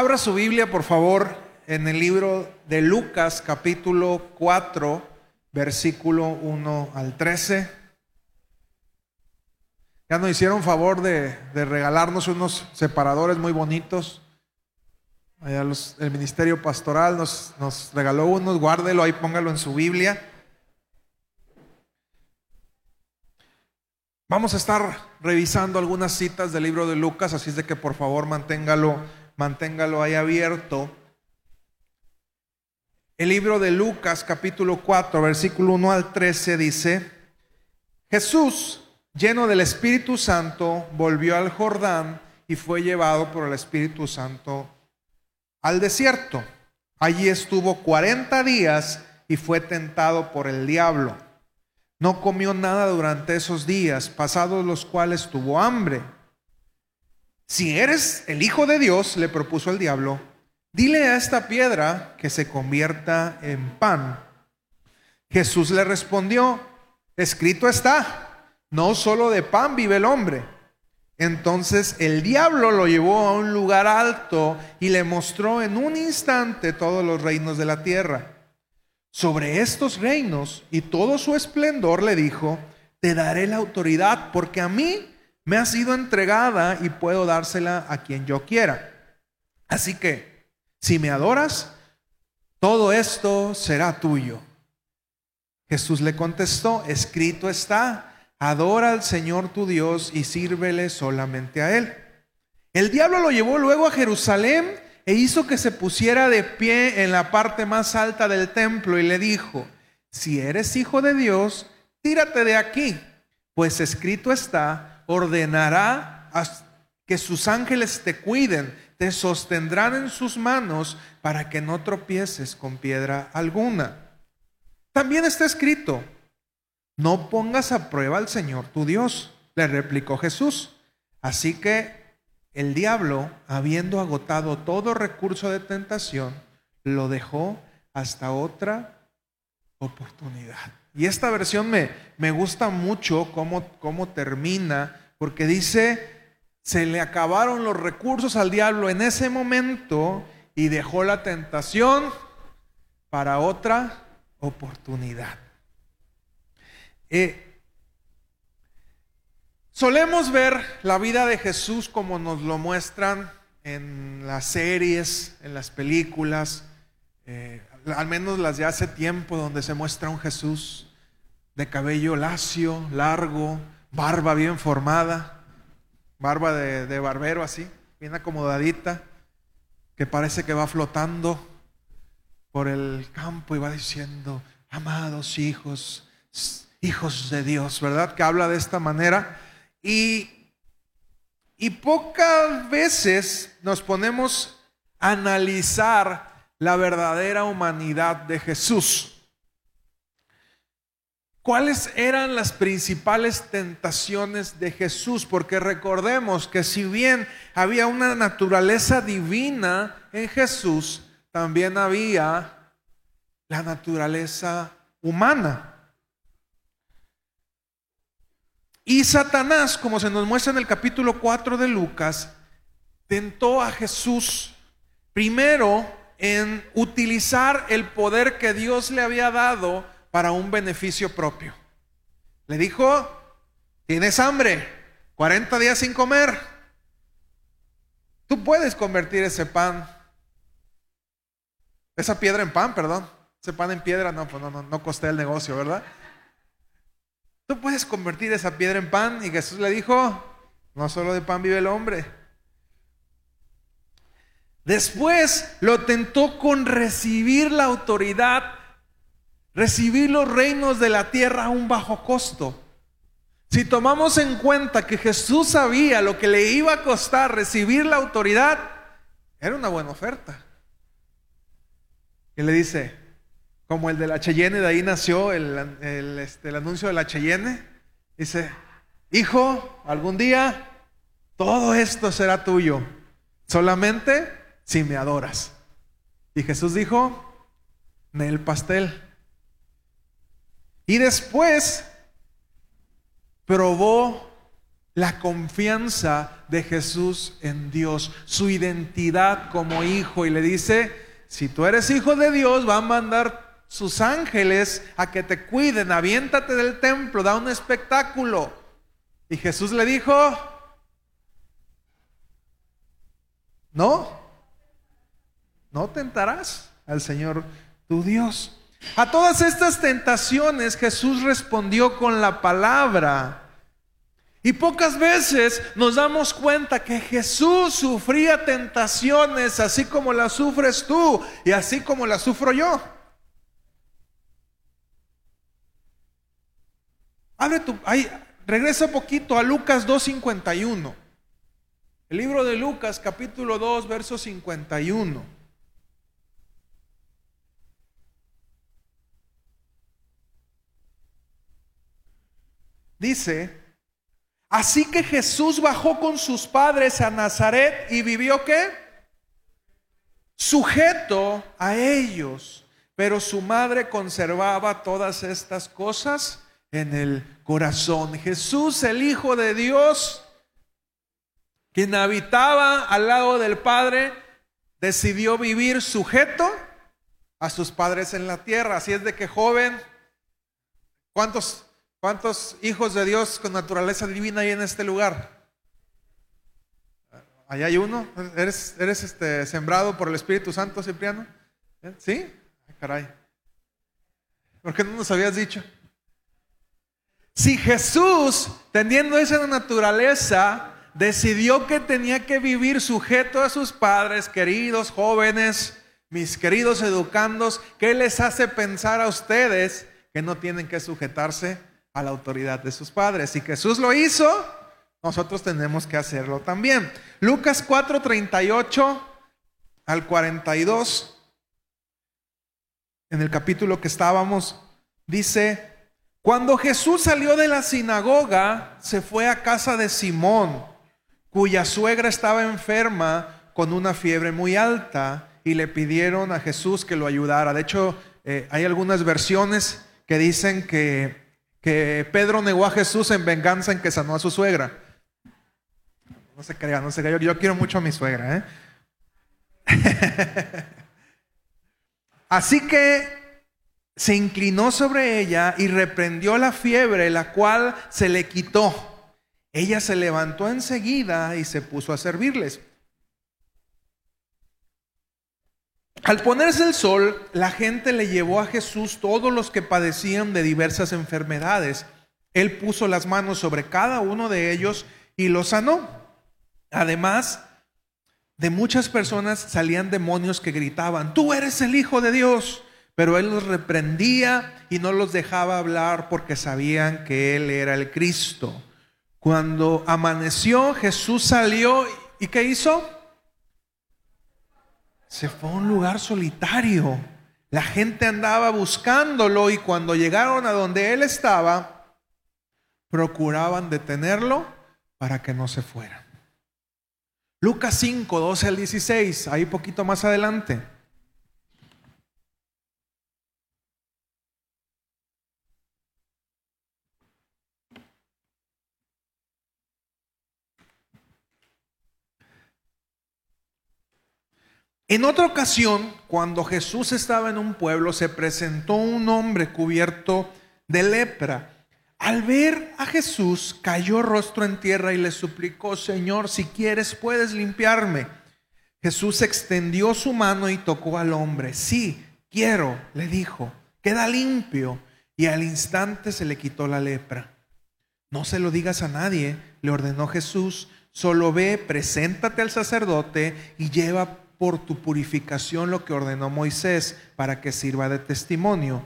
Abra su Biblia, por favor, en el libro de Lucas, capítulo 4, versículo 1 al 13. Ya nos hicieron favor de, regalarnos unos separadores muy bonitos. Allá el ministerio pastoral nos, nos regaló unos, guárdelo ahí, póngalo en su Biblia. Vamos a estar revisando algunas citas del libro de Lucas, así es de que por favor manténgalo, manténgalo ahí abierto. El libro de Lucas capítulo 4, versículo 1 al 13 dice, Jesús lleno del Espíritu Santo, volvió al Jordán y fue llevado por el Espíritu Santo al desierto. Allí estuvo 40 días y fue tentado por el diablo. No comió nada durante esos días, pasados los cuales tuvo hambre. Si eres el Hijo de Dios, le propuso el diablo, dile a esta piedra que se convierta en pan. Jesús le respondió, escrito está no solo de pan vive el hombre. Entonces el diablo lo llevó a un lugar alto y le mostró en un instante todos los reinos de la tierra. Sobre estos reinos y todo su esplendor le dijo, te daré la autoridad porque a mí me ha sido entregada y puedo dársela a quien yo quiera. Así que, si me adoras, todo esto será tuyo. Jesús le contestó, escrito está Adora al Señor tu Dios y sírvele solamente a Él. El diablo lo llevó luego a Jerusalén e hizo que se pusiera de pie en la parte más alta del templo y le dijo, si eres hijo de Dios, tírate de aquí, pues escrito está, ordenará que sus ángeles te cuiden, te sostendrán en sus manos para que no tropieces con piedra alguna. También está escrito, no pongas a prueba al Señor tu Dios, le replicó Jesús. Así que el diablo, habiendo agotado todo recurso de tentación, lo dejó hasta otra oportunidad. Y esta versión me, me gusta mucho cómo, cómo termina, porque dice, se le acabaron los recursos al diablo en ese momento y dejó la tentación para otra oportunidad. Eh, solemos ver la vida de Jesús como nos lo muestran en las series, en las películas, eh, al menos las de hace tiempo, donde se muestra un Jesús de cabello lacio, largo, barba bien formada, barba de, de barbero así, bien acomodadita, que parece que va flotando por el campo y va diciendo, amados hijos, hijos de Dios, ¿verdad? Que habla de esta manera. Y, y pocas veces nos ponemos a analizar la verdadera humanidad de Jesús. ¿Cuáles eran las principales tentaciones de Jesús? Porque recordemos que si bien había una naturaleza divina en Jesús, también había la naturaleza humana. Y Satanás, como se nos muestra en el capítulo 4 de Lucas, tentó a Jesús primero en utilizar el poder que Dios le había dado para un beneficio propio. Le dijo, tienes hambre, 40 días sin comer. Tú puedes convertir ese pan, esa piedra en pan, perdón. Ese pan en piedra, no, pues no, no, no costé el negocio, ¿verdad? Tú puedes convertir esa piedra en pan. Y Jesús le dijo, no solo de pan vive el hombre. Después lo tentó con recibir la autoridad, recibir los reinos de la tierra a un bajo costo. Si tomamos en cuenta que Jesús sabía lo que le iba a costar recibir la autoridad, era una buena oferta. Y le dice, como el de la Cheyenne, de ahí nació el, este, el anuncio de la Cheyenne. Dice, hijo, algún día todo esto será tuyo, solamente si me adoras. Y Jesús dijo, en el pastel. Y después probó la confianza de Jesús en Dios, su identidad como hijo. Y le dice, si tú eres hijo de Dios, va a mandar sus ángeles a que te cuiden, aviéntate del templo, da un espectáculo. Y Jesús le dijo, no, no tentarás al Señor tu Dios. A todas estas tentaciones Jesús respondió con la palabra. Y pocas veces nos damos cuenta que Jesús sufría tentaciones así como las sufres tú y así como las sufro yo. Abre tu, ahí, regresa poquito a Lucas 2.51. El libro de Lucas capítulo 2, verso 51. Dice, así que Jesús bajó con sus padres a Nazaret y vivió qué? Sujeto a ellos, pero su madre conservaba todas estas cosas en el corazón. Jesús, el Hijo de Dios, quien habitaba al lado del Padre, decidió vivir sujeto a sus padres en la tierra. Así es de que joven, ¿cuántos ¿Cuántos hijos de Dios con naturaleza divina hay en este lugar? Allá hay uno. ¿Eres, eres este, sembrado por el Espíritu Santo, Cipriano? ¿Eh? ¿Sí? caray. ¿Por qué no nos habías dicho? Si Jesús, teniendo esa naturaleza, decidió que tenía que vivir sujeto a sus padres, queridos jóvenes, mis queridos educandos, ¿qué les hace pensar a ustedes que no tienen que sujetarse a la autoridad de sus padres. Si Jesús lo hizo, nosotros tenemos que hacerlo también. Lucas 4:38 al 42, en el capítulo que estábamos, dice, cuando Jesús salió de la sinagoga, se fue a casa de Simón, cuya suegra estaba enferma con una fiebre muy alta, y le pidieron a Jesús que lo ayudara. De hecho, eh, hay algunas versiones que dicen que que Pedro negó a Jesús en venganza en que sanó a su suegra. No se crea, no se crea. Yo, quiero mucho a mi suegra. ¿eh? Así que se inclinó sobre ella y reprendió la fiebre, la cual se le quitó. Ella se levantó enseguida y se puso a servirles. Al ponerse el sol, la gente le llevó a Jesús todos los que padecían de diversas enfermedades. Él puso las manos sobre cada uno de ellos y los sanó. Además, de muchas personas salían demonios que gritaban, tú eres el Hijo de Dios. Pero él los reprendía y no los dejaba hablar porque sabían que él era el Cristo. Cuando amaneció, Jesús salió y ¿qué hizo? Se fue a un lugar solitario. La gente andaba buscándolo y cuando llegaron a donde él estaba, procuraban detenerlo para que no se fuera. Lucas 5, 12 al 16, ahí poquito más adelante. En otra ocasión, cuando Jesús estaba en un pueblo, se presentó un hombre cubierto de lepra. Al ver a Jesús, cayó rostro en tierra y le suplicó, Señor, si quieres, puedes limpiarme. Jesús extendió su mano y tocó al hombre. Sí, quiero, le dijo, queda limpio. Y al instante se le quitó la lepra. No se lo digas a nadie, le ordenó Jesús. Solo ve, preséntate al sacerdote y lleva por tu purificación lo que ordenó Moisés para que sirva de testimonio.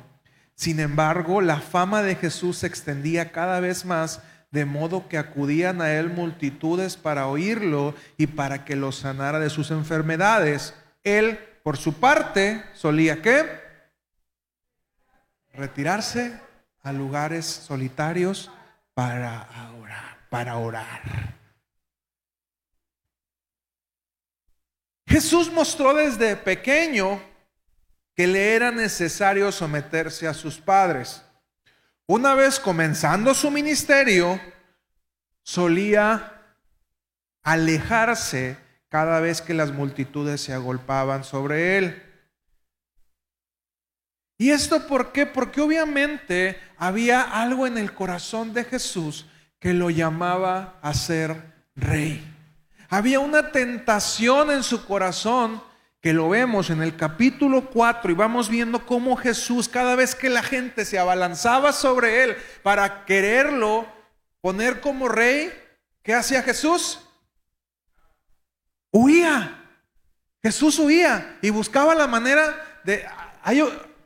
Sin embargo, la fama de Jesús se extendía cada vez más, de modo que acudían a él multitudes para oírlo y para que lo sanara de sus enfermedades. Él, por su parte, solía qué? Retirarse a lugares solitarios para orar, para orar. Jesús mostró desde pequeño que le era necesario someterse a sus padres. Una vez comenzando su ministerio, solía alejarse cada vez que las multitudes se agolpaban sobre él. ¿Y esto por qué? Porque obviamente había algo en el corazón de Jesús que lo llamaba a ser rey. Había una tentación en su corazón que lo vemos en el capítulo 4 y vamos viendo cómo Jesús, cada vez que la gente se abalanzaba sobre él para quererlo poner como rey, ¿qué hacía Jesús? Huía. Jesús huía y buscaba la manera de...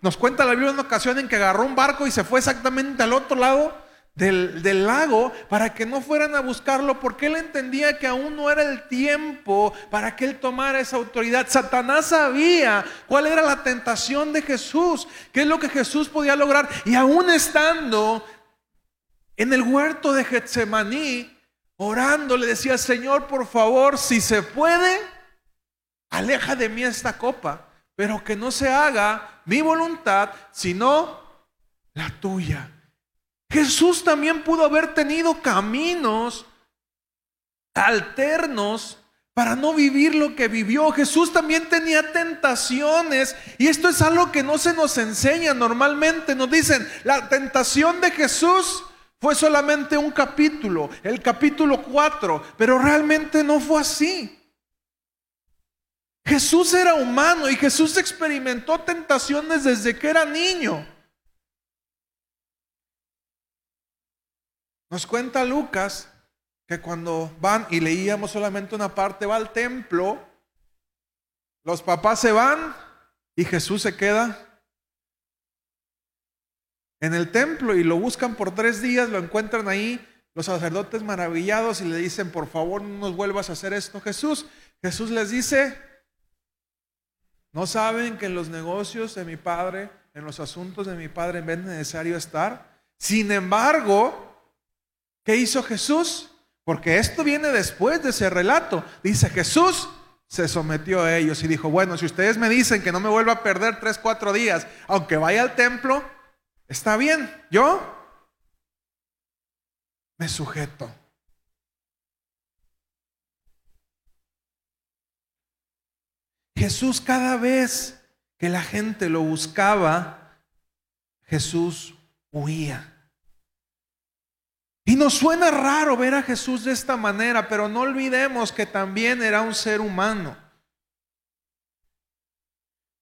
Nos cuenta la Biblia una ocasión en que agarró un barco y se fue exactamente al otro lado del, lago para que no fueran a buscarlo porque él entendía que aún no era el tiempo para que él tomara esa autoridad. Satanás sabía cuál era la tentación de Jesús, qué es lo que Jesús podía lograr y aún estando en el huerto de Getsemaní, orando, le decía, Señor, por favor, si se puede, aleja de mí esta copa pero que no se haga mi voluntad, sino la tuya. Jesús también pudo haber tenido caminos alternos para no vivir lo que vivió. Jesús también tenía tentaciones y esto es algo que no se nos enseña normalmente. Nos dicen, la tentación de Jesús fue solamente un capítulo, el capítulo 4, pero realmente no fue así. Jesús era humano y Jesús experimentó tentaciones desde que era niño. Nos cuenta Lucas que cuando van y leíamos solamente una parte, va al templo, los papás se van y Jesús se queda en el templo y lo buscan por tres días, lo encuentran ahí los sacerdotes maravillados y le dicen, por favor no nos vuelvas a hacer esto, Jesús. Jesús les dice, ¿No saben que en los negocios de mi padre, en los asuntos de mi padre, es necesario estar? Sin embargo, ¿qué hizo Jesús? Porque esto viene después de ese relato. Dice Jesús se sometió a ellos y dijo, bueno, si ustedes me dicen que no me vuelva a perder tres, cuatro días, aunque vaya al templo, está bien, yo me sujeto. Jesús cada vez que la gente lo buscaba, Jesús huía. Y nos suena raro ver a Jesús de esta manera, pero no olvidemos que también era un ser humano.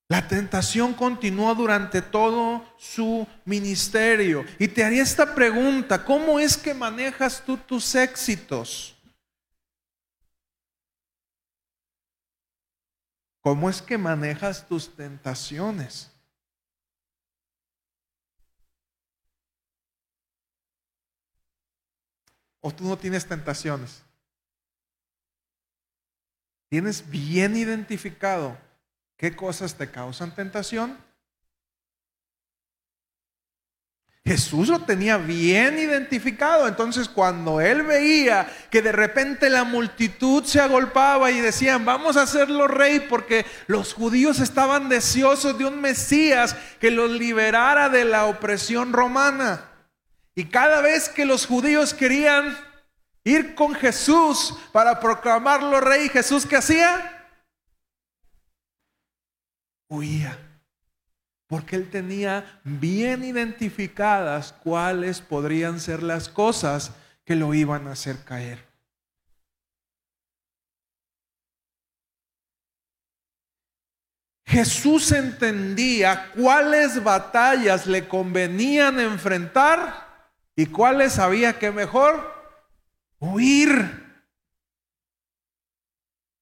La tentación continuó durante todo su ministerio. Y te haría esta pregunta, ¿cómo es que manejas tú tus éxitos? ¿Cómo es que manejas tus tentaciones? ¿O tú no tienes tentaciones? ¿Tienes bien identificado qué cosas te causan tentación? Jesús lo tenía bien identificado. Entonces cuando él veía que de repente la multitud se agolpaba y decían, vamos a hacerlo rey porque los judíos estaban deseosos de un Mesías que los liberara de la opresión romana. Y cada vez que los judíos querían ir con Jesús para proclamarlo rey, Jesús qué hacía? Huía porque él tenía bien identificadas cuáles podrían ser las cosas que lo iban a hacer caer. Jesús entendía cuáles batallas le convenían enfrentar y cuáles había que mejor huir.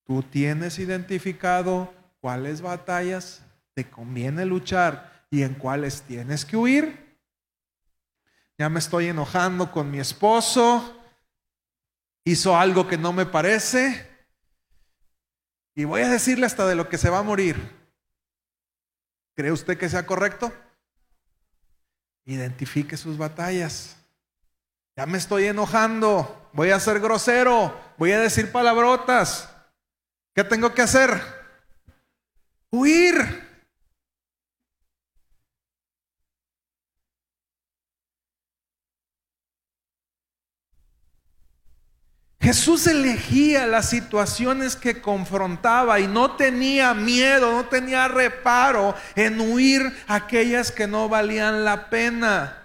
¿Tú tienes identificado cuáles batallas te conviene luchar y en cuáles tienes que huir. Ya me estoy enojando con mi esposo, hizo algo que no me parece y voy a decirle hasta de lo que se va a morir. ¿Cree usted que sea correcto? Identifique sus batallas. Ya me estoy enojando, voy a ser grosero, voy a decir palabrotas. ¿Qué tengo que hacer? Huir. Jesús elegía las situaciones que confrontaba y no tenía miedo, no tenía reparo en huir aquellas que no valían la pena.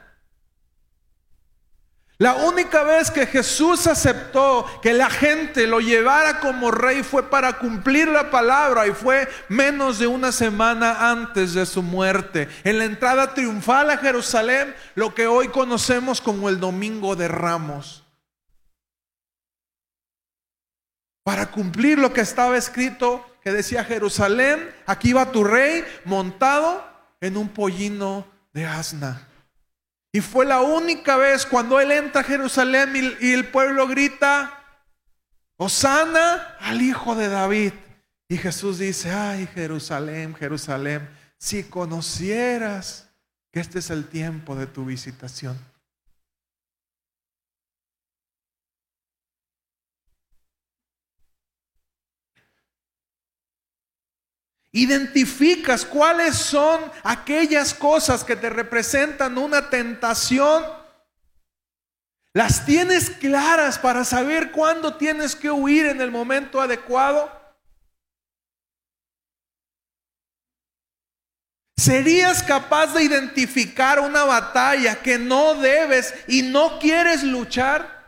La única vez que Jesús aceptó que la gente lo llevara como rey fue para cumplir la palabra y fue menos de una semana antes de su muerte, en la entrada triunfal a Jerusalén, lo que hoy conocemos como el Domingo de Ramos. para cumplir lo que estaba escrito que decía Jerusalén, aquí va tu rey montado en un pollino de asna. Y fue la única vez cuando él entra a Jerusalén y, el pueblo grita, Osana al hijo de David. Y Jesús dice, ay Jerusalén, Jerusalén, si conocieras que este es el tiempo de tu visitación. Identificas cuáles son aquellas cosas que te representan una tentación. Las tienes claras para saber cuándo tienes que huir en el momento adecuado. ¿Serías capaz de identificar una batalla que no debes y no quieres luchar?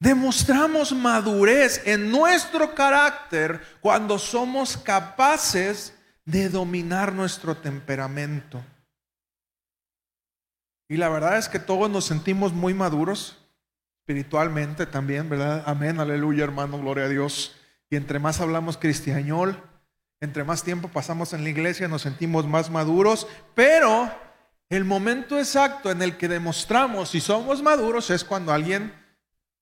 Demostramos madurez en nuestro carácter cuando somos capaces de dominar nuestro temperamento. Y la verdad es que todos nos sentimos muy maduros espiritualmente también, ¿verdad? Amén, aleluya, hermano, gloria a Dios. Y entre más hablamos cristianol, entre más tiempo pasamos en la iglesia, nos sentimos más maduros, pero el momento exacto en el que demostramos si somos maduros es cuando alguien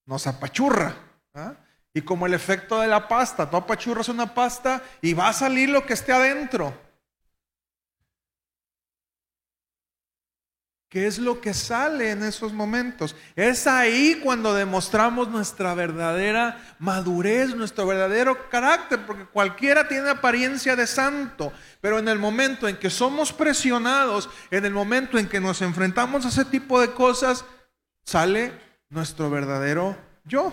nos apachurra. ¿ah? Y como el efecto de la pasta, tú apachurras una pasta y va a salir lo que esté adentro. ¿Qué es lo que sale en esos momentos? Es ahí cuando demostramos nuestra verdadera madurez, nuestro verdadero carácter, porque cualquiera tiene apariencia de santo, pero en el momento en que somos presionados, en el momento en que nos enfrentamos a ese tipo de cosas, sale nuestro verdadero yo.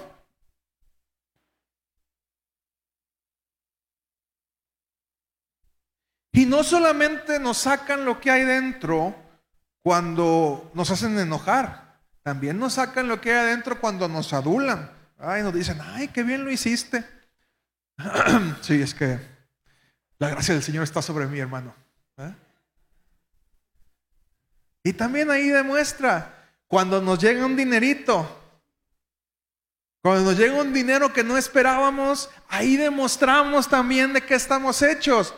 Y no solamente nos sacan lo que hay dentro cuando nos hacen enojar, también nos sacan lo que hay adentro cuando nos adulan. Ay, nos dicen, ay, qué bien lo hiciste. sí, es que la gracia del Señor está sobre mí, hermano. ¿eh? Y también ahí demuestra cuando nos llega un dinerito, cuando nos llega un dinero que no esperábamos, ahí demostramos también de qué estamos hechos.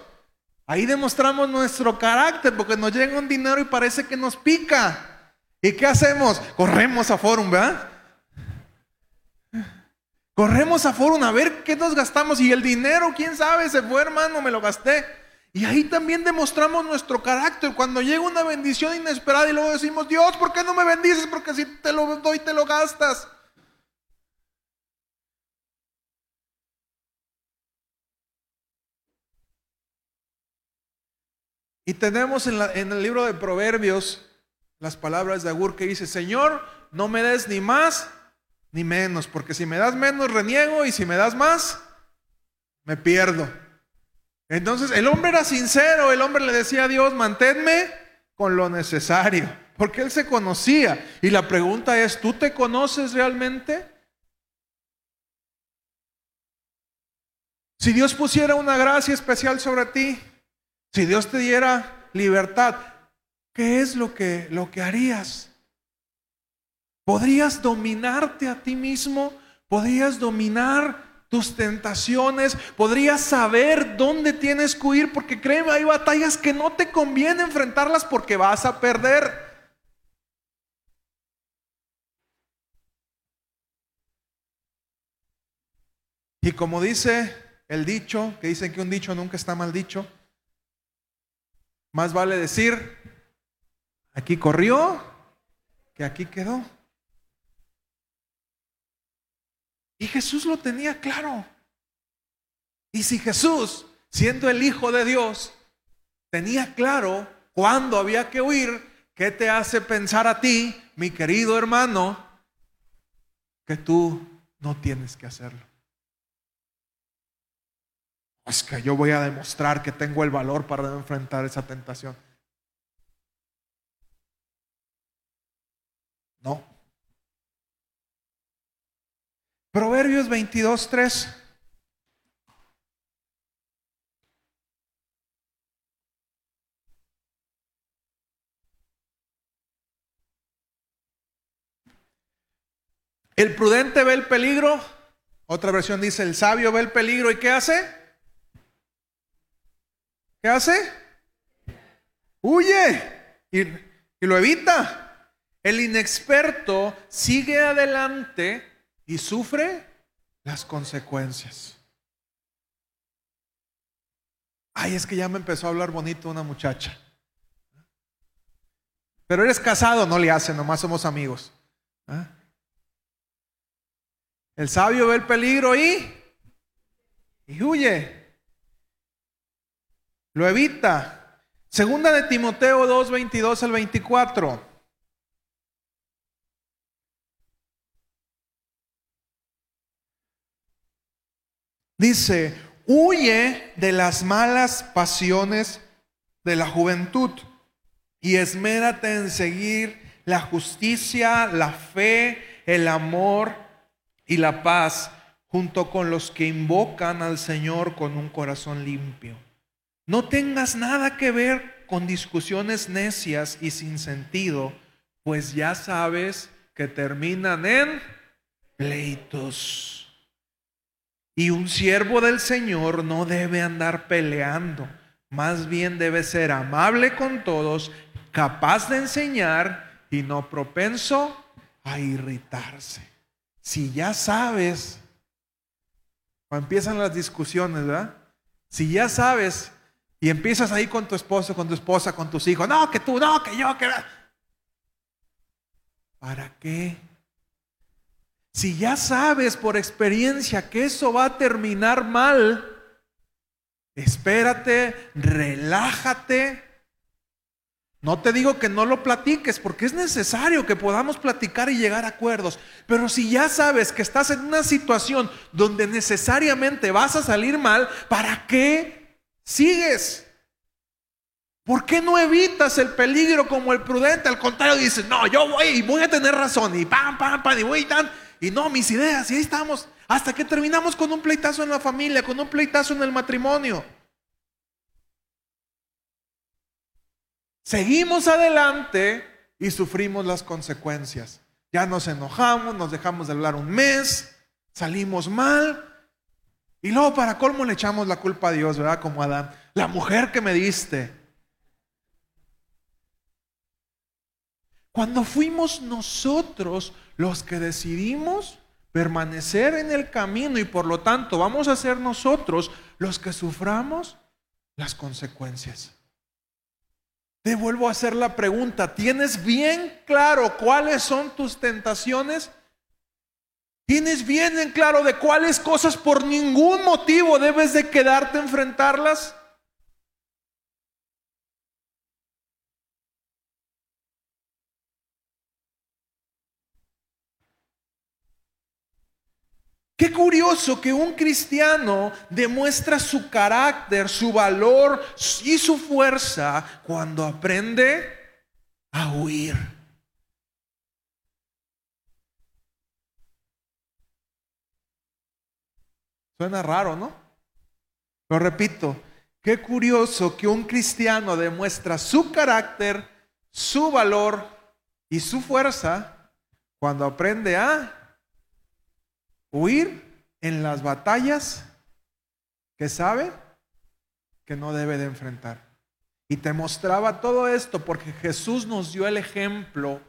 Ahí demostramos nuestro carácter, porque nos llega un dinero y parece que nos pica. ¿Y qué hacemos? Corremos a Forum, ¿verdad? Corremos a Forum a ver qué nos gastamos. Y el dinero, quién sabe, se fue, hermano, me lo gasté. Y ahí también demostramos nuestro carácter. Cuando llega una bendición inesperada y luego decimos, Dios, ¿por qué no me bendices? Porque si te lo doy, te lo gastas. Y tenemos en, el libro de Proverbios las palabras de Agur que dice, Señor, no me des ni más ni menos, porque si me das menos reniego y si me das más, me pierdo. Entonces el hombre era sincero, el hombre le decía a Dios, manténme con lo necesario, porque él se conocía. Y la pregunta es, ¿tú te conoces realmente? Si Dios pusiera una gracia especial sobre ti, si Dios te diera libertad, ¿qué es lo que, lo que harías? ¿Podrías dominarte a ti mismo? ¿Podrías dominar tus tentaciones, podrías saber dónde tienes que huir, porque créeme, hay batallas que no te conviene enfrentarlas porque vas a perder. Y como dice el dicho, que dicen que un dicho nunca está mal dicho, más vale decir, aquí corrió que aquí quedó. Y Jesús lo tenía claro. Y si Jesús, siendo el Hijo de Dios, tenía claro cuándo había que huir, ¿Qué te hace pensar a ti, mi querido hermano, que tú no tienes que hacerlo? Es que yo voy a demostrar que tengo el valor para enfrentar esa tentación. No. Proverbios 22, 3. El prudente ve el peligro. Otra versión dice, el sabio ve el peligro y ¿qué hace? ¿Qué hace? Huye y, y lo evita. El inexperto sigue adelante y sufre las consecuencias. Ay, es que ya me empezó a hablar bonito una muchacha. Pero eres casado, no le hace, nomás somos amigos. ¿Ah? El sabio ve el peligro y, y huye. Lo evita. Segunda de Timoteo 2, 22 al 24. Dice, huye de las malas pasiones de la juventud y esmérate en seguir la justicia, la fe, el amor y la paz junto con los que invocan al Señor con un corazón limpio. No tengas nada que ver con discusiones necias y sin sentido, pues ya sabes que terminan en pleitos. Y un siervo del Señor no debe andar peleando, más bien debe ser amable con todos, capaz de enseñar y no propenso a irritarse. Si ya sabes, cuando empiezan las discusiones, ¿verdad? Si ya sabes y empiezas ahí con tu esposo, con tu esposa, con tus hijos, no, que tú, no, que yo, que... ¿Para qué? Si ya sabes por experiencia que eso va a terminar mal, espérate, relájate no te digo que no lo platiques, porque es necesario que podamos platicar y llegar a acuerdos. Pero si ya sabes que estás en una situación donde necesariamente vas a salir mal, ¿para qué sigues? ¿Por qué no evitas el peligro como el prudente? Al contrario, dices, no, yo voy y voy a tener razón, y pam, pam, pam, y voy y tan, y no, mis ideas, y ahí estamos, hasta que terminamos con un pleitazo en la familia, con un pleitazo en el matrimonio. Seguimos adelante y sufrimos las consecuencias. Ya nos enojamos, nos dejamos de hablar un mes, salimos mal. Y luego para colmo le echamos la culpa a Dios, ¿verdad? Como Adán. La mujer que me diste. Cuando fuimos nosotros los que decidimos permanecer en el camino y por lo tanto vamos a ser nosotros los que suframos las consecuencias. Te vuelvo a hacer la pregunta, ¿tienes bien claro cuáles son tus tentaciones? ¿Tienes bien en claro de cuáles cosas por ningún motivo debes de quedarte a enfrentarlas? Qué curioso que un cristiano demuestra su carácter, su valor y su fuerza cuando aprende a huir. Suena raro, ¿no? Lo repito, qué curioso que un cristiano demuestra su carácter, su valor y su fuerza cuando aprende a huir en las batallas que sabe que no debe de enfrentar. Y te mostraba todo esto porque Jesús nos dio el ejemplo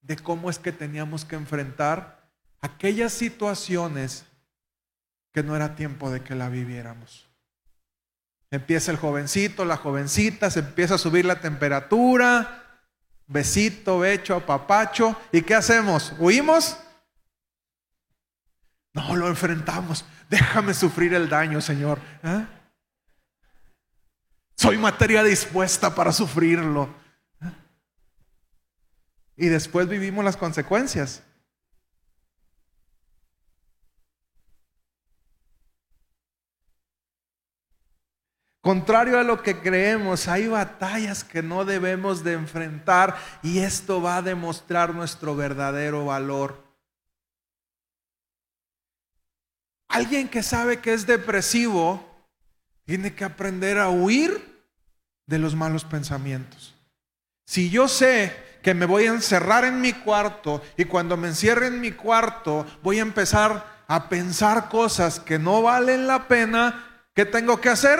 de cómo es que teníamos que enfrentar aquellas situaciones que no era tiempo de que la viviéramos. Empieza el jovencito, la jovencita, se empieza a subir la temperatura, besito, becho, papacho, ¿y qué hacemos? ¿Huimos? No, lo enfrentamos. Déjame sufrir el daño, Señor. ¿eh? Soy materia dispuesta para sufrirlo. ¿eh? y después vivimos las consecuencias. Contrario a lo que creemos, hay batallas que no debemos de enfrentar y esto va a demostrar nuestro verdadero valor. Alguien que sabe que es depresivo tiene que aprender a huir de los malos pensamientos. Si yo sé que me voy a encerrar en mi cuarto y cuando me encierre en mi cuarto voy a empezar a pensar cosas que no valen la pena, ¿qué tengo que hacer?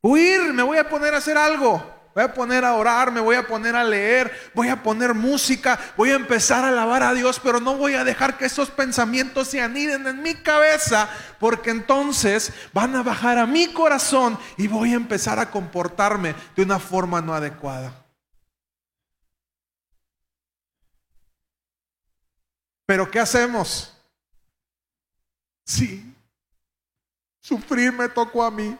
Huir, me voy a poner a hacer algo. Voy a poner a orar, me voy a poner a leer, voy a poner música, voy a empezar a alabar a Dios, pero no voy a dejar que esos pensamientos se aniden en mi cabeza, porque entonces van a bajar a mi corazón y voy a empezar a comportarme de una forma no adecuada. Pero ¿qué hacemos? Sí, sufrir me tocó a mí.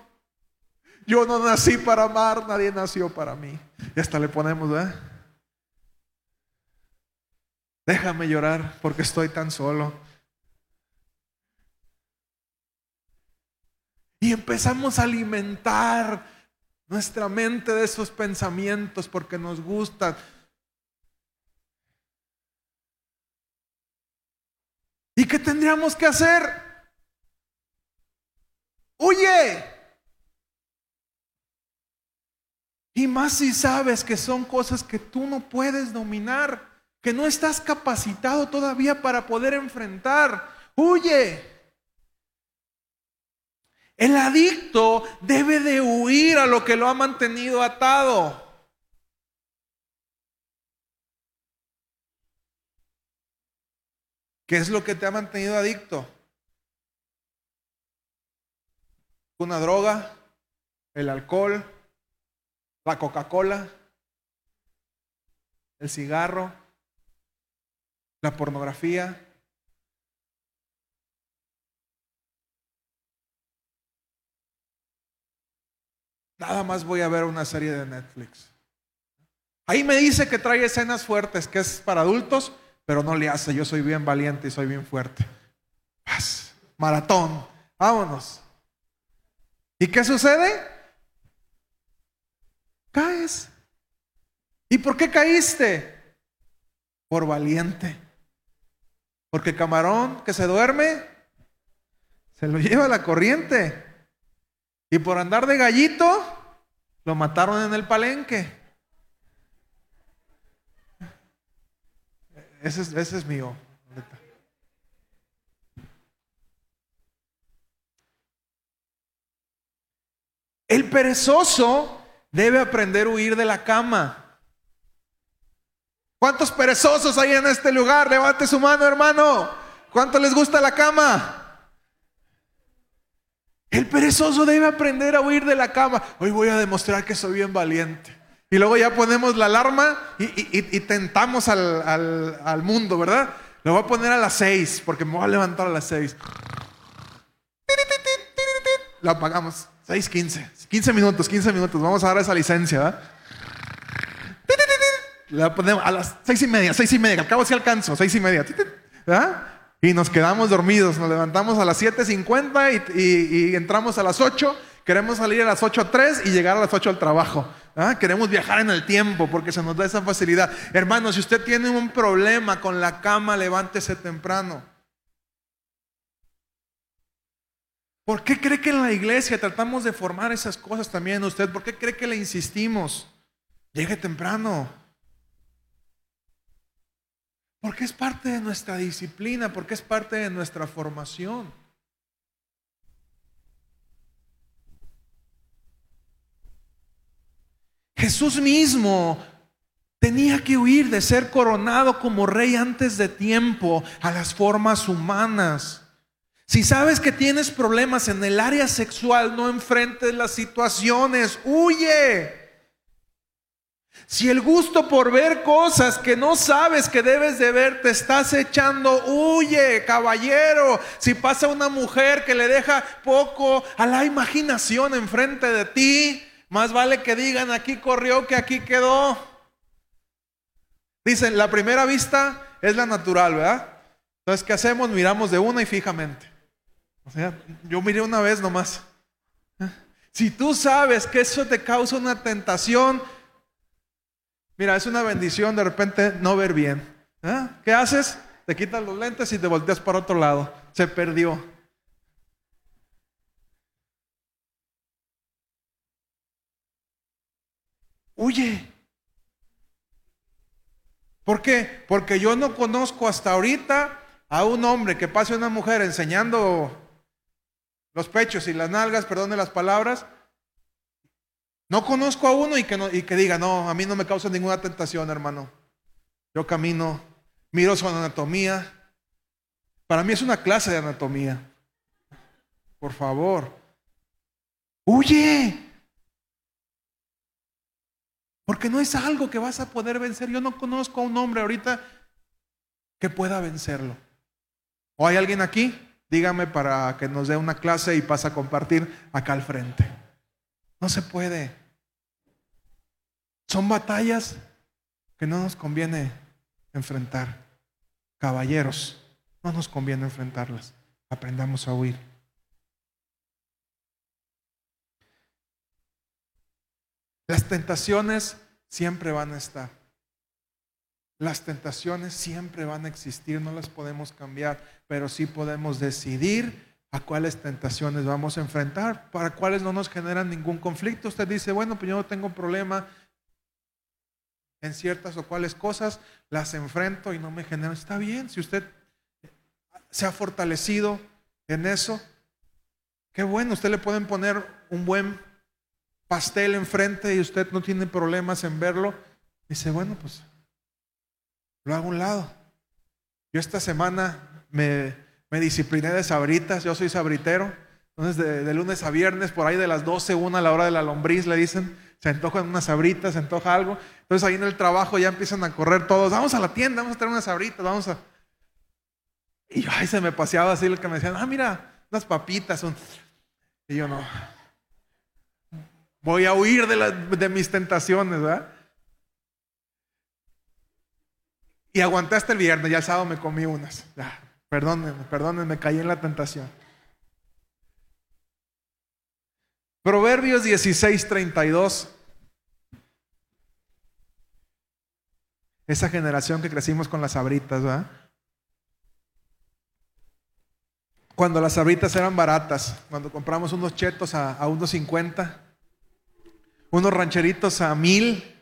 Yo no nací para amar, nadie nació para mí. Y hasta le ponemos, ¿eh? Déjame llorar porque estoy tan solo. Y empezamos a alimentar nuestra mente de esos pensamientos porque nos gustan. ¿Y qué tendríamos que hacer? Huye. Y más si sabes que son cosas que tú no puedes dominar, que no estás capacitado todavía para poder enfrentar. Huye. El adicto debe de huir a lo que lo ha mantenido atado. ¿Qué es lo que te ha mantenido adicto? Una droga, el alcohol, la Coca-Cola, el cigarro, la pornografía. Nada más voy a ver una serie de Netflix. Ahí me dice que trae escenas fuertes, que es para adultos, pero no le hace. Yo soy bien valiente y soy bien fuerte. Maratón, vámonos. ¿Y qué sucede? Caes. ¿Y por qué caíste? Por valiente. Porque camarón que se duerme, se lo lleva la corriente. Y por andar de gallito, lo mataron en el palenque. Ese es, ese es mío. El perezoso debe aprender a huir de la cama. ¿Cuántos perezosos hay en este lugar? Levante su mano, hermano. ¿Cuánto les gusta la cama? El perezoso debe aprender a huir de la cama. Hoy voy a demostrar que soy bien valiente. Y luego ya ponemos la alarma y, tentamos al, mundo, ¿verdad? Lo voy a poner a las seis, porque me voy a levantar a las seis. Lo apagamos. 6.15. 15 minutos, 15 minutos. Vamos a dar esa licencia. La ponemos a las seis y media, seis y media. Al cabo sí alcanzo, seis y media. Y nos quedamos dormidos. Nos levantamos a las 7.50 y, y, entramos a las 8. Queremos salir a las 8.03 y llegar a las 8 al trabajo. Queremos viajar en el tiempo porque se nos da esa facilidad. Hermano, si usted tiene un problema con la cama, levántese temprano. ¿Por qué cree que en la iglesia tratamos de formar esas cosas también usted? ¿Por qué cree que le insistimos? Llegue temprano. Porque es parte de nuestra disciplina, porque es parte de nuestra formación. Jesús mismo tenía que huir de ser coronado como rey antes de tiempo a las formas humanas. Si sabes que tienes problemas en el área sexual, no enfrentes las situaciones, huye. Si el gusto por ver cosas que no sabes que debes de ver te estás echando, huye, caballero. Si pasa una mujer que le deja poco a la imaginación enfrente de ti, más vale que digan aquí corrió que aquí quedó. Dicen, la primera vista es la natural, ¿verdad? Entonces, ¿qué hacemos? Miramos de una y fijamente. O sea, yo miré una vez nomás. Si tú sabes que eso te causa una tentación, mira, es una bendición de repente no ver bien. ¿eh? ¿Qué haces? Te quitas los lentes y te volteas para otro lado. Se perdió. Huye. ¿Por qué? Porque yo no conozco hasta ahorita a un hombre que pase a una mujer enseñando los pechos y las nalgas, perdone las palabras, no conozco a uno y que, y que diga, no, a mí no me causa ninguna tentación, hermano. Yo camino, miro su anatomía. Para mí es una clase de anatomía. Por favor, huye. Porque no es algo que vas a poder vencer. Yo no conozco a un hombre ahorita que pueda vencerlo. ¿O hay alguien aquí? Dígame para que nos dé una clase y pasa a compartir acá al frente. No se puede. Son batallas que no nos conviene enfrentar. Caballeros, no nos conviene enfrentarlas. Aprendamos a huir. Las tentaciones siempre van a estar. Las tentaciones siempre van a existir, no las podemos cambiar, pero sí podemos decidir a cuáles tentaciones vamos a enfrentar, para cuáles no nos generan ningún conflicto. Usted dice, bueno, pues yo no tengo problema en ciertas o cuáles cosas, las enfrento y no me generan. Está bien, si usted se ha fortalecido en eso, qué bueno, usted le pueden poner un buen pastel enfrente y usted no tiene problemas en verlo. Dice, bueno, pues lo hago a un lado. Yo esta semana me, me discipliné de sabritas, yo soy sabritero. Entonces, de, lunes a viernes, por ahí de las 12, una a la hora de la lombriz, le dicen, se antojan unas sabritas, se antoja algo. Entonces, ahí en el trabajo ya empiezan a correr todos, vamos a la tienda, vamos a traer unas sabritas, vamos a. Y yo, ay, se me paseaba así lo que me decían, ah, mira, unas papitas. Y yo no. Voy a huir de, de mis tentaciones, ¿verdad? Y aguanté hasta el viernes, ya el sábado me comí unas. Ya, perdónenme, perdónenme, caí en la tentación. Proverbios 16, 32. Esa generación que crecimos con las abritas, ¿verdad? Cuando las abritas eran baratas, cuando compramos unos chetos a, a unos 50, unos rancheritos a mil,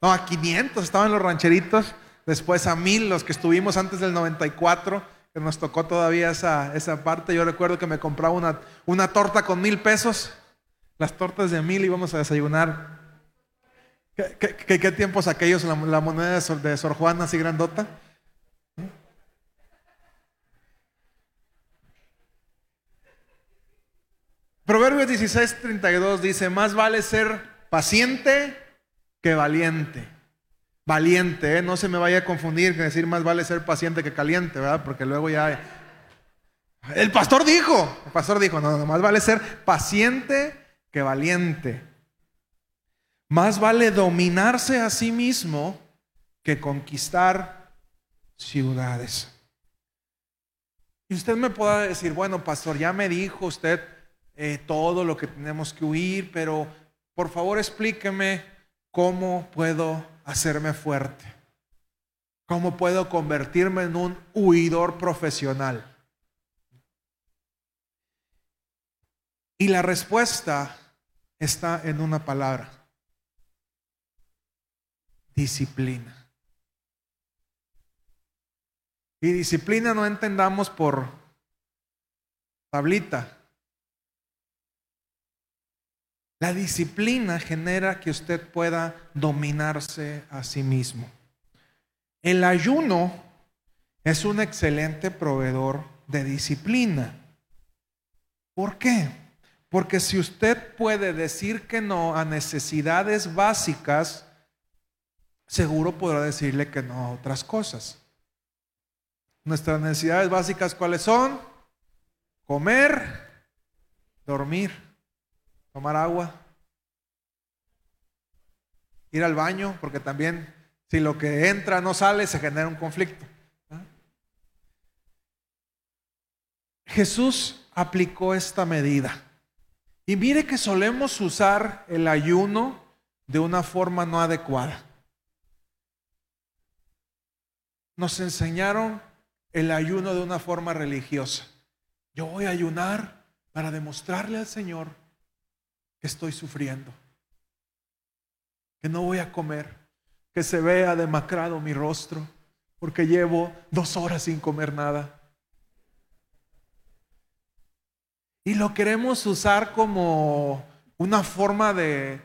no, a 500 estaban los rancheritos después a mil, los que estuvimos antes del 94, que nos tocó todavía esa, esa parte. Yo recuerdo que me compraba una, una torta con mil pesos, las tortas de mil íbamos a desayunar. ¿Qué, qué, tiempos aquellos, la, moneda de Sor, de Sor Juana así grandota? Proverbios 16, 32 dice, más vale ser paciente que valiente valiente, ¿eh? no se me vaya a confundir que decir más vale ser paciente que caliente, ¿verdad? Porque luego ya... El pastor dijo, el pastor dijo, no, no, más vale ser paciente que valiente. Más vale dominarse a sí mismo que conquistar ciudades. Y usted me pueda decir, bueno, pastor, ya me dijo usted eh, todo lo que tenemos que huir, pero por favor explíqueme cómo puedo hacerme fuerte? ¿Cómo puedo convertirme en un huidor profesional? Y la respuesta está en una palabra. Disciplina. Y disciplina no entendamos por tablita. La disciplina genera que usted pueda dominarse a sí mismo. El ayuno es un excelente proveedor de disciplina. ¿Por qué? Porque si usted puede decir que no a necesidades básicas, seguro podrá decirle que no a otras cosas. Nuestras necesidades básicas, ¿cuáles son? Comer, dormir tomar agua, ir al baño, porque también Si lo que entra no sale, se genera un conflicto. Jesús aplicó esta medida. Y mire que solemos usar el ayuno de una forma no adecuada. Nos enseñaron el ayuno de una forma religiosa. Yo voy a ayunar para demostrarle al Señor que estoy sufriendo, que no voy a comer, que se vea demacrado mi rostro, porque llevo dos horas sin comer nada. Y lo queremos usar como una forma de,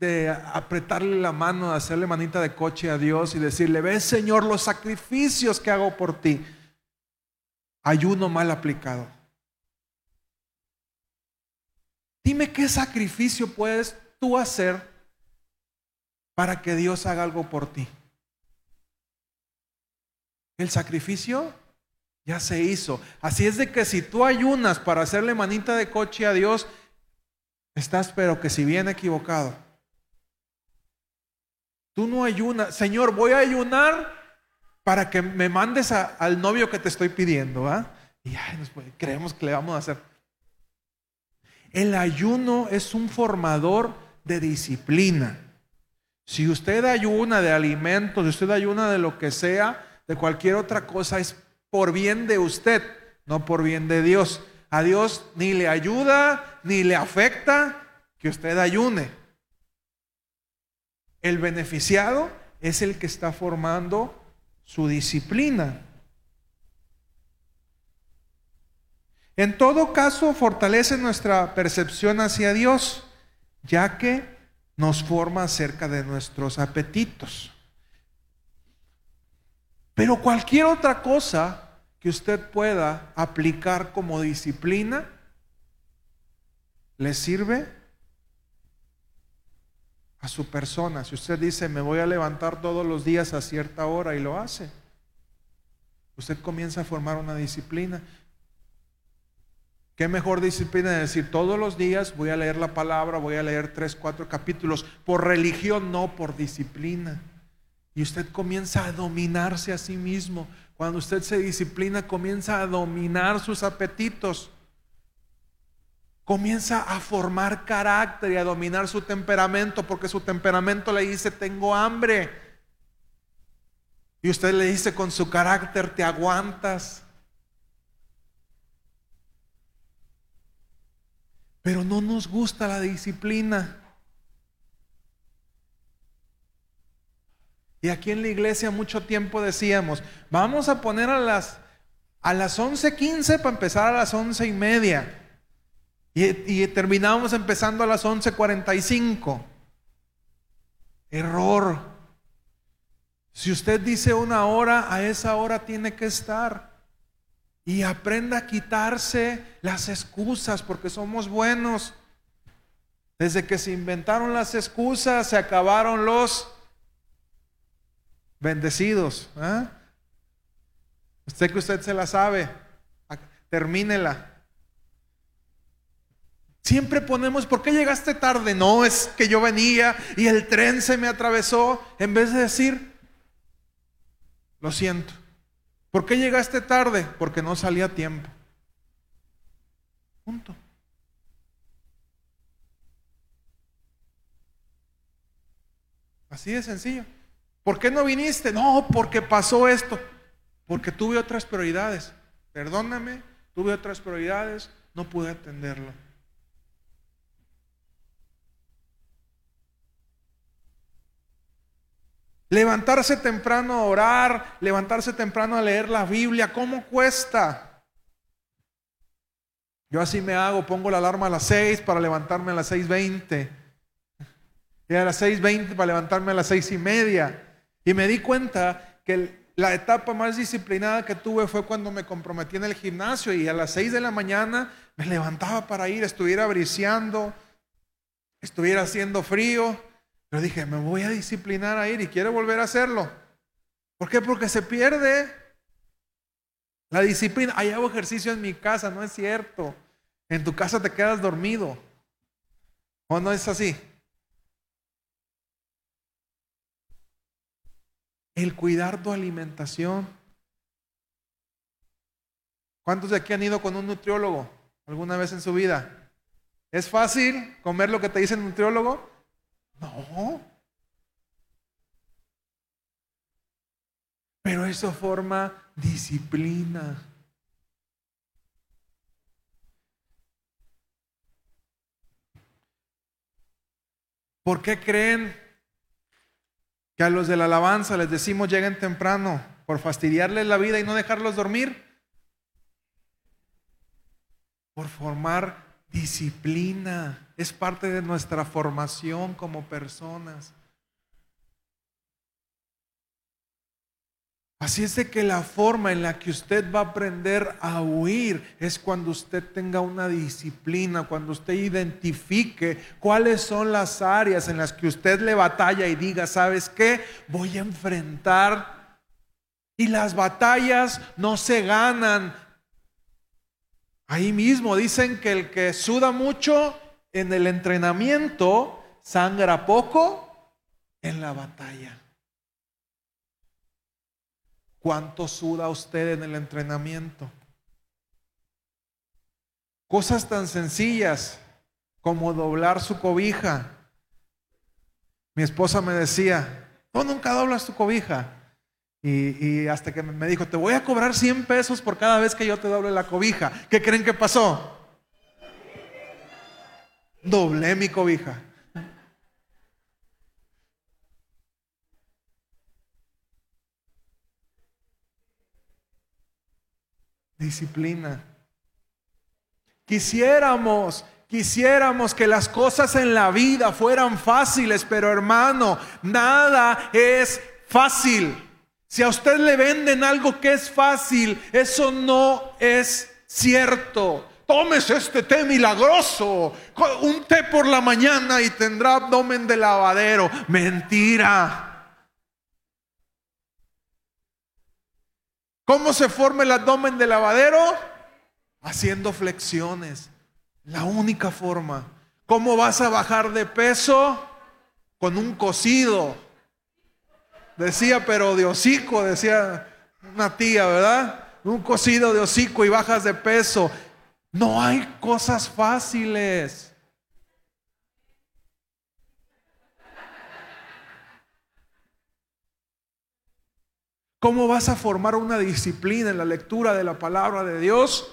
de apretarle la mano, de hacerle manita de coche a Dios y decirle, ves Señor los sacrificios que hago por ti. Ayuno mal aplicado. Dime qué sacrificio puedes tú hacer para que Dios haga algo por ti. El sacrificio ya se hizo. Así es de que si tú ayunas para hacerle manita de coche a Dios, estás pero que si bien equivocado. Tú no ayunas, Señor, voy a ayunar para que me mandes al novio que te estoy pidiendo. ¿ah? Y creemos que le vamos a hacer. El ayuno es un formador de disciplina. Si usted ayuna de alimentos, si usted ayuna de lo que sea, de cualquier otra cosa, es por bien de usted, no por bien de Dios. A Dios ni le ayuda, ni le afecta que usted ayune. El beneficiado es el que está formando su disciplina. En todo caso, fortalece nuestra percepción hacia Dios, ya que nos forma acerca de nuestros apetitos. Pero cualquier otra cosa que usted pueda aplicar como disciplina, le sirve a su persona. Si usted dice, me voy a levantar todos los días a cierta hora y lo hace, usted comienza a formar una disciplina. ¿Qué mejor disciplina de decir todos los días voy a leer la palabra, voy a leer tres, cuatro capítulos, por religión, no por disciplina? Y usted comienza a dominarse a sí mismo. Cuando usted se disciplina, comienza a dominar sus apetitos. Comienza a formar carácter y a dominar su temperamento, porque su temperamento le dice, tengo hambre. Y usted le dice con su carácter, te aguantas. Pero no nos gusta la disciplina. Y aquí en la iglesia mucho tiempo decíamos, vamos a poner a las, a las 11.15 para empezar a las once y media. Y, y terminamos empezando a las 11.45. Error. Si usted dice una hora, a esa hora tiene que estar. Y aprenda a quitarse las excusas porque somos buenos. Desde que se inventaron las excusas, se acabaron los bendecidos. ¿eh? Usted que usted se la sabe, termínela. Siempre ponemos, ¿por qué llegaste tarde? No, es que yo venía y el tren se me atravesó, en vez de decir, lo siento. ¿Por qué llegaste tarde? Porque no salía a tiempo. Punto. Así de sencillo. ¿Por qué no viniste? No, porque pasó esto. Porque tuve otras prioridades. Perdóname, tuve otras prioridades, no pude atenderlo. Levantarse temprano a orar, levantarse temprano a leer la Biblia, ¿cómo cuesta? Yo así me hago, pongo la alarma a las 6 para levantarme a las 6.20. Y a las 6.20 para levantarme a las seis y media. Y me di cuenta que la etapa más disciplinada que tuve fue cuando me comprometí en el gimnasio y a las 6 de la mañana me levantaba para ir, estuviera briseando, estuviera haciendo frío pero dije, me voy a disciplinar a ir y quiero volver a hacerlo. ¿Por qué? Porque se pierde la disciplina. Ahí hago ejercicio en mi casa, no es cierto. En tu casa te quedas dormido. ¿O no es así? el cuidar tu alimentación. ¿Cuántos de aquí han ido con un nutriólogo alguna vez en su vida? ¿Es fácil comer lo que te dice el nutriólogo? No. Pero eso forma disciplina. ¿Por qué creen que a los de la alabanza les decimos lleguen temprano por fastidiarles la vida y no dejarlos dormir? Por formar disciplina. Es parte de nuestra formación como personas. Así es de que la forma en la que usted va a aprender a huir es cuando usted tenga una disciplina, cuando usted identifique cuáles son las áreas en las que usted le batalla y diga, ¿sabes qué? Voy a enfrentar. Y las batallas no se ganan. Ahí mismo dicen que el que suda mucho en el entrenamiento sangra poco en la batalla. ¿Cuánto suda usted en el entrenamiento? Cosas tan sencillas como doblar su cobija. Mi esposa me decía, no, nunca doblas tu cobija. Y, hasta que me dijo, te voy a cobrar 100 pesos por cada vez que yo te doble la cobija. ¿Qué creen que pasó? Doblé mi cobija. disciplina. Quisiéramos, quisiéramos que las cosas en la vida fueran fáciles, pero hermano, nada es fácil. Si a usted le venden algo que es fácil, eso no es cierto. Tómese este té milagroso, un té por la mañana y tendrá abdomen de lavadero. Mentira. ¿Cómo se forma el abdomen de lavadero? Haciendo flexiones. La única forma. ¿Cómo vas a bajar de peso? Con un cocido. Decía, pero de hocico, decía una tía, ¿verdad? Un cocido de hocico y bajas de peso. No hay cosas fáciles. ¿Cómo vas a formar una disciplina en la lectura de la palabra de Dios?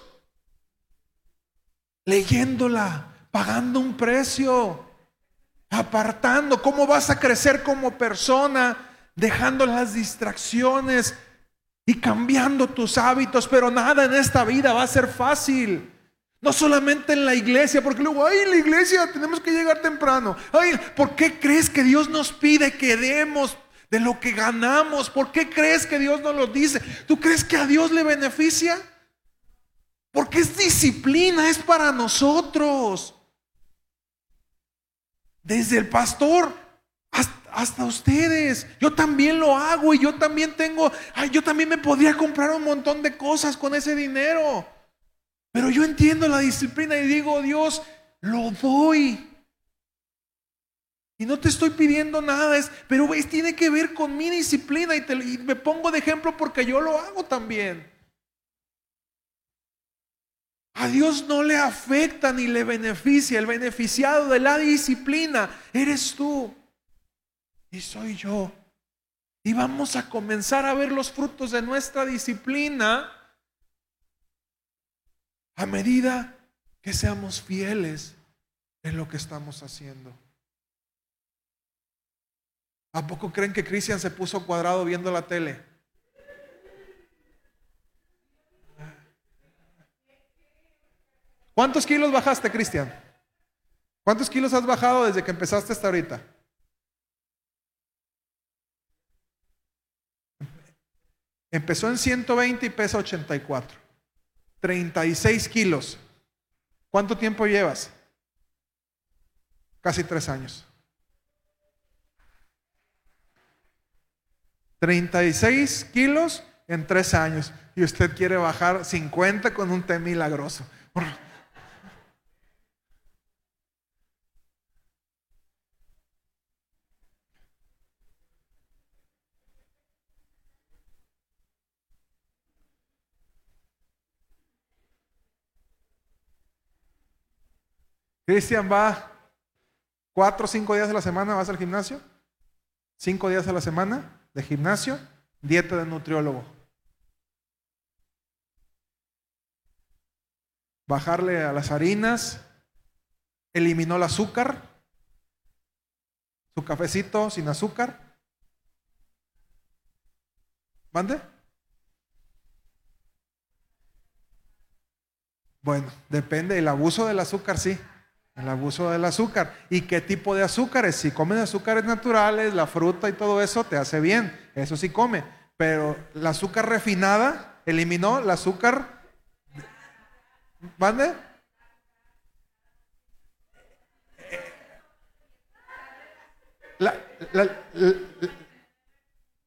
Leyéndola, pagando un precio, apartando. ¿Cómo vas a crecer como persona? Dejando las distracciones y cambiando tus hábitos. Pero nada en esta vida va a ser fácil. No solamente en la iglesia, porque luego, ay, en la iglesia tenemos que llegar temprano. Ay, ¿por qué crees que Dios nos pide que demos de lo que ganamos. ¿Por qué crees que Dios no lo dice? ¿Tú crees que a Dios le beneficia? Porque es disciplina, es para nosotros. Desde el pastor hasta, ustedes. Yo también lo hago y yo también tengo, ay, yo también me podría comprar un montón de cosas con ese dinero. Pero yo entiendo la disciplina y digo, Dios, lo doy. Y no te estoy pidiendo nada, es, pero ves, tiene que ver con mi disciplina y, y me pongo de ejemplo porque yo lo hago también. A Dios no le afecta ni le beneficia. El beneficiado de la disciplina eres tú y soy yo. Y vamos a comenzar a ver los frutos de nuestra disciplina a medida que seamos fieles en lo que estamos haciendo. ¿A poco creen que Cristian se puso cuadrado viendo la tele? ¿Cuántos kilos bajaste, Cristian? ¿Cuántos kilos has bajado desde que empezaste hasta ahorita? Empezó en 120 y pesa 84. 36 kilos. ¿Cuánto tiempo llevas? Casi tres años. 36 kilos en tres años y usted quiere bajar 50 con un té milagroso. Cristian va cuatro o cinco días a la semana, vas al gimnasio. Cinco días a la semana de gimnasio, dieta de nutriólogo. Bajarle a las harinas, eliminó el azúcar, su cafecito sin azúcar. ¿Mande? Bueno, depende, el abuso del azúcar sí, el abuso del azúcar. ¿Y qué tipo de azúcares? Si comes azúcares naturales, la fruta y todo eso, te hace bien, eso sí come. Pero la azúcar refinada, eliminó el azúcar. ¿Mande?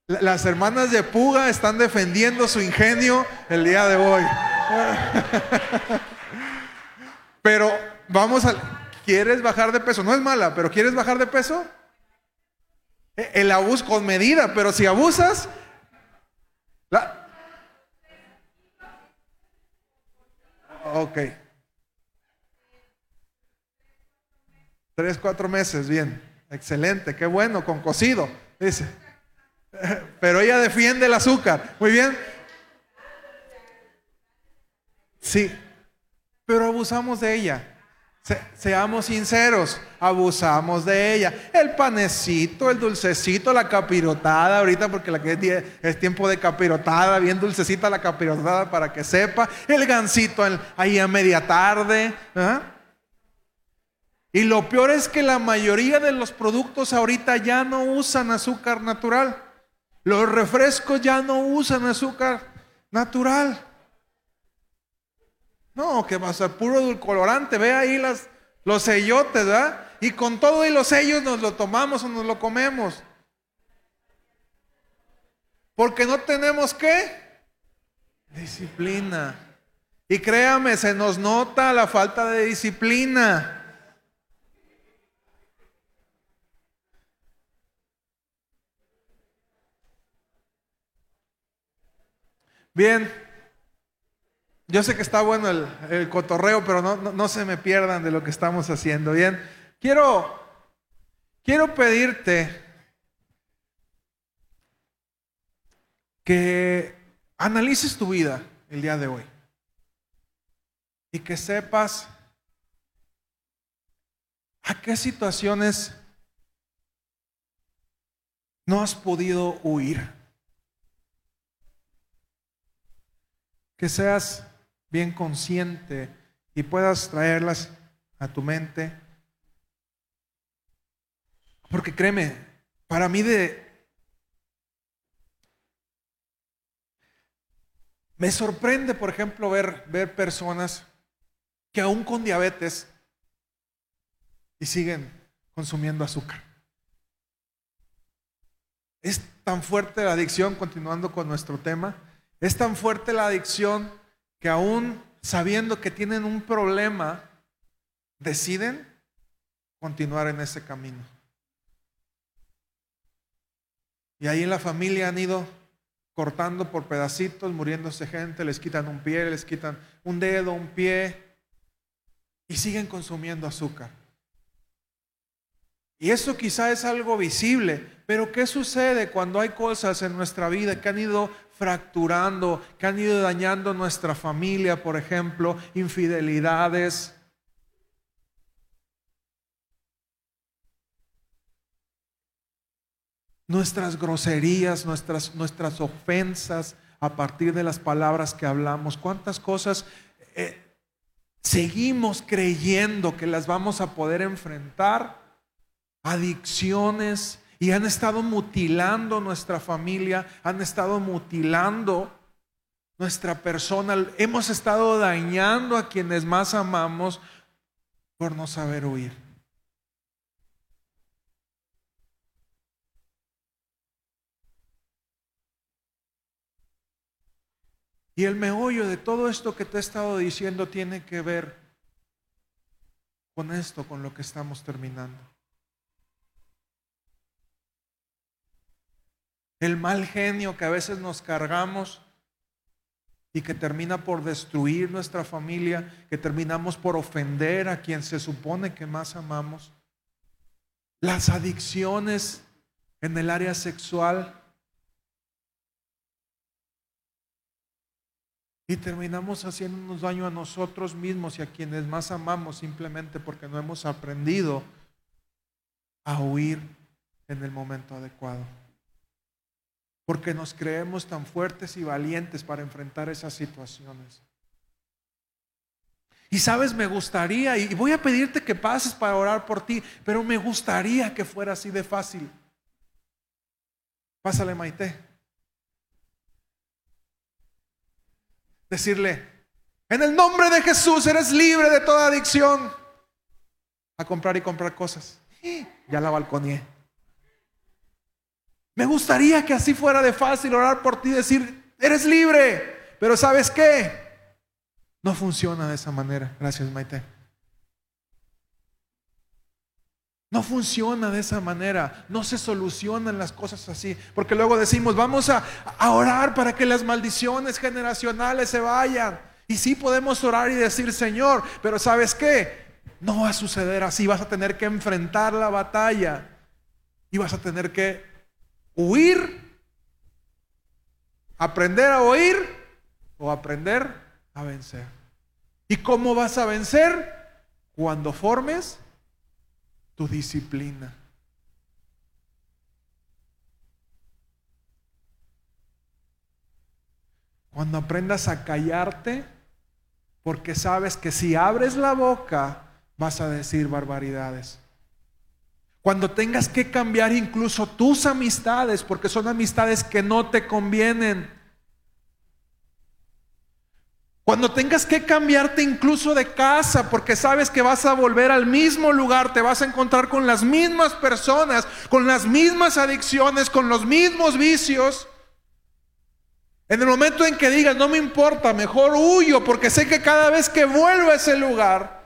las hermanas de Puga están defendiendo su ingenio el día de hoy. Pero vamos a... ¿Quieres bajar de peso? No es mala, pero ¿quieres bajar de peso? E, el abuso con medida, pero si abusas... La... Ok. Tres, cuatro meses, bien. Excelente, qué bueno, con cocido, dice. Pero ella defiende el azúcar. Muy bien. Sí, pero abusamos de ella. Seamos sinceros, abusamos de ella. El panecito, el dulcecito, la capirotada, ahorita porque la que es tiempo de capirotada, bien dulcecita la capirotada para que sepa. El gansito ahí a media tarde. ¿ah? Y lo peor es que la mayoría de los productos ahorita ya no usan azúcar natural. Los refrescos ya no usan azúcar natural. No, que va a ser puro colorante. Ve ahí las, los sellotes, ¿verdad? Y con todo y los sellos nos lo tomamos o nos lo comemos. Porque no tenemos qué? Disciplina. Y créame, se nos nota la falta de disciplina. Bien, yo sé que está bueno el, cotorreo, pero no, no, se me pierdan de lo que estamos haciendo. Bien, quiero, quiero pedirte que analices tu vida el día de hoy y que sepas a qué situaciones no has podido huir. que seas bien consciente y puedas traerlas a tu mente. Porque créeme, para mí de... Me sorprende, por ejemplo, ver, ver personas que aún con diabetes y siguen consumiendo azúcar. Es tan fuerte la adicción, continuando con nuestro tema, es tan fuerte la adicción que aún sabiendo que tienen un problema, deciden continuar en ese camino. Y ahí en la familia han ido cortando por pedacitos, muriéndose gente, les quitan un pie, les quitan un dedo, un pie, y siguen consumiendo azúcar. Y eso quizá es algo visible, pero ¿qué sucede cuando hay cosas en nuestra vida que han ido fracturando, que han ido dañando nuestra familia, por ejemplo, infidelidades. Nuestras groserías, nuestras, nuestras ofensas a partir de las palabras que hablamos. ¿Cuántas cosas eh, seguimos creyendo que las vamos a poder enfrentar? Adicciones, y han estado mutilando nuestra familia, han estado mutilando nuestra persona, hemos estado dañando a quienes más amamos por no saber huir. Y el meollo de todo esto que te he estado diciendo tiene que ver con esto, con lo que estamos terminando. El mal genio que a veces nos cargamos y que termina por destruir nuestra familia, que terminamos por ofender a quien se supone que más amamos. Las adicciones en el área sexual. Y terminamos haciéndonos daño a nosotros mismos y a quienes más amamos simplemente porque no hemos aprendido a huir en el momento adecuado porque nos creemos tan fuertes y valientes para enfrentar esas situaciones. Y sabes, me gustaría, y voy a pedirte que pases para orar por ti, pero me gustaría que fuera así de fácil. Pásale, Maite. Decirle, en el nombre de Jesús eres libre de toda adicción a comprar y comprar cosas. Ya la balconeé. Me gustaría que así fuera de fácil orar por ti y decir, eres libre. Pero ¿sabes qué? No funciona de esa manera. Gracias, Maite. No funciona de esa manera. No se solucionan las cosas así. Porque luego decimos, vamos a, orar para que las maldiciones generacionales se vayan. Y sí podemos orar y decir, Señor, pero ¿sabes qué? No va a suceder así. Vas a tener que enfrentar la batalla. Y vas a tener que huir, aprender a oír o aprender a vencer. ¿Y cómo vas a vencer? Cuando formes tu disciplina. Cuando aprendas a callarte, porque sabes que si abres la boca vas a decir barbaridades. Cuando tengas que cambiar incluso tus amistades, porque son amistades que no te convienen. Cuando tengas que cambiarte incluso de casa, porque sabes que vas a volver al mismo lugar, te vas a encontrar con las mismas personas, con las mismas adicciones, con los mismos vicios. En el momento en que digas, no me importa, mejor huyo, porque sé que cada vez que vuelvo a ese lugar,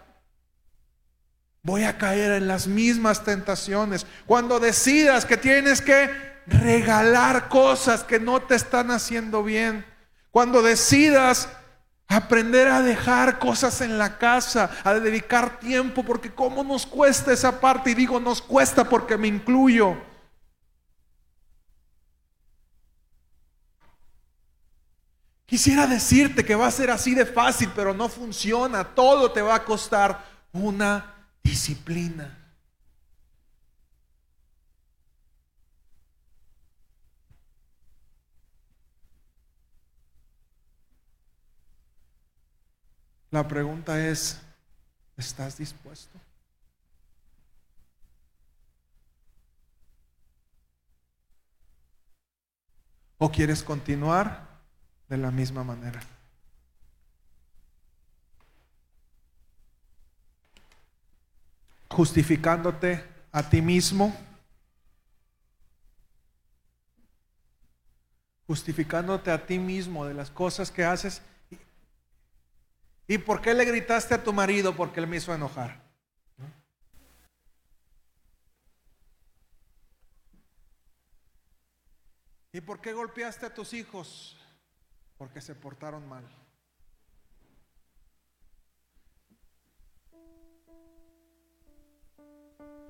voy a caer en las mismas tentaciones. Cuando decidas que tienes que regalar cosas que no te están haciendo bien. Cuando decidas aprender a dejar cosas en la casa, a dedicar tiempo, porque cómo nos cuesta esa parte. Y digo, nos cuesta porque me incluyo. Quisiera decirte que va a ser así de fácil, pero no funciona. Todo te va a costar una disciplina. La pregunta es, ¿estás dispuesto? ¿O quieres continuar de la misma manera? Justificándote a ti mismo, justificándote a ti mismo de las cosas que haces. ¿Y por qué le gritaste a tu marido? Porque él me hizo enojar. ¿Y por qué golpeaste a tus hijos? Porque se portaron mal.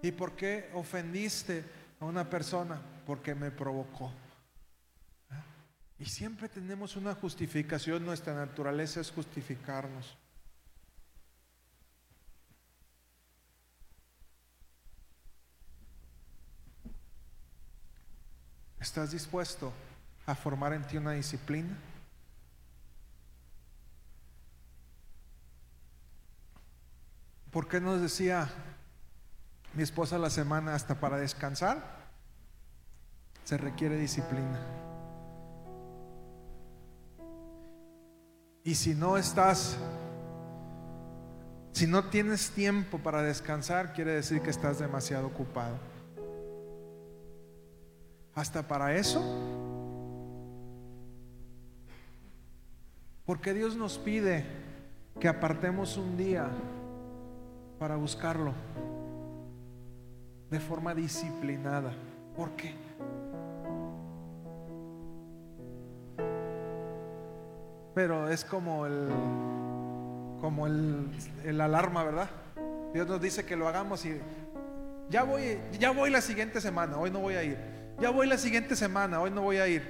¿Y por qué ofendiste a una persona? Porque me provocó. ¿Ah? Y siempre tenemos una justificación, nuestra naturaleza es justificarnos. ¿Estás dispuesto a formar en ti una disciplina? ¿Por qué nos decía mi esposa la semana hasta para descansar, se requiere disciplina. Y si no estás, si no tienes tiempo para descansar, quiere decir que estás demasiado ocupado. Hasta para eso. Porque Dios nos pide que apartemos un día para buscarlo de forma disciplinada. ¿Por qué? pero es como el como el, el alarma, ¿verdad? Dios nos dice que lo hagamos y ya voy, ya voy la siguiente semana, hoy no voy a ir. Ya voy la siguiente semana, hoy no voy a ir.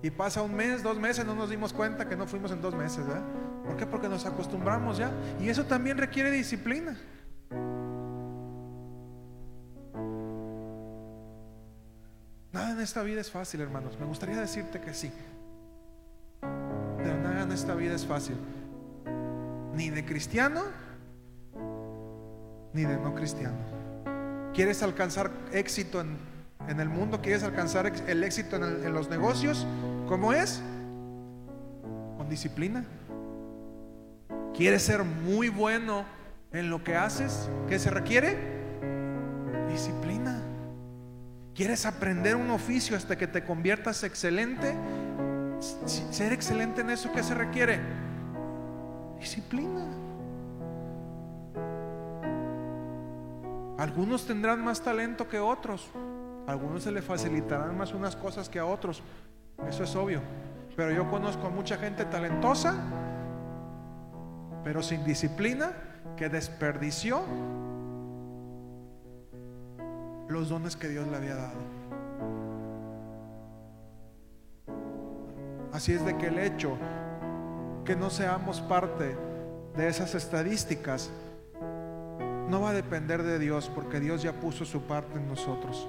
Y pasa un mes, dos meses, no nos dimos cuenta que no fuimos en dos meses, ¿verdad? ¿Por qué? Porque nos acostumbramos ya. Y eso también requiere disciplina. Nada en esta vida es fácil, hermanos. Me gustaría decirte que sí. Pero nada en esta vida es fácil. Ni de cristiano, ni de no cristiano. ¿Quieres alcanzar éxito en, en el mundo? ¿Quieres alcanzar el éxito en, en los negocios? ¿Cómo es? Con disciplina. ¿Quieres ser muy bueno en lo que haces? ¿Qué se requiere? Disciplina. ¿Quieres aprender un oficio hasta que te conviertas excelente? Ser excelente en eso, ¿qué se requiere? Disciplina. Algunos tendrán más talento que otros. Algunos se les facilitarán más unas cosas que a otros. Eso es obvio. Pero yo conozco a mucha gente talentosa, pero sin disciplina, que desperdició los dones que Dios le había dado. Así es de que el hecho que no seamos parte de esas estadísticas no va a depender de Dios porque Dios ya puso su parte en nosotros.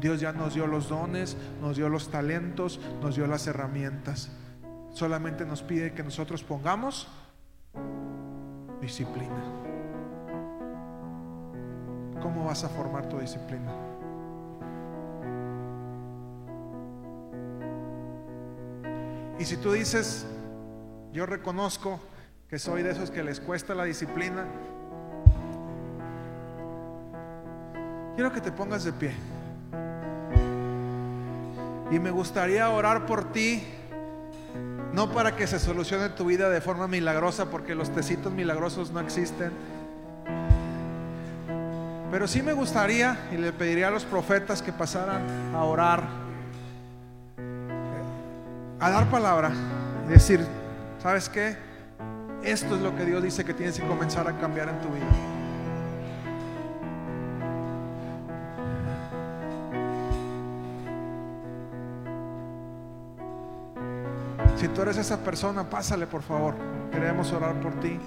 Dios ya nos dio los dones, nos dio los talentos, nos dio las herramientas. Solamente nos pide que nosotros pongamos disciplina. ¿Cómo vas a formar tu disciplina? Y si tú dices, yo reconozco que soy de esos que les cuesta la disciplina, quiero que te pongas de pie. Y me gustaría orar por ti, no para que se solucione tu vida de forma milagrosa, porque los tecitos milagrosos no existen. Pero sí me gustaría, y le pediría a los profetas que pasaran a orar, a dar palabra y decir, ¿sabes qué? Esto es lo que Dios dice que tienes que comenzar a cambiar en tu vida. Si tú eres esa persona, pásale por favor. Queremos orar por ti.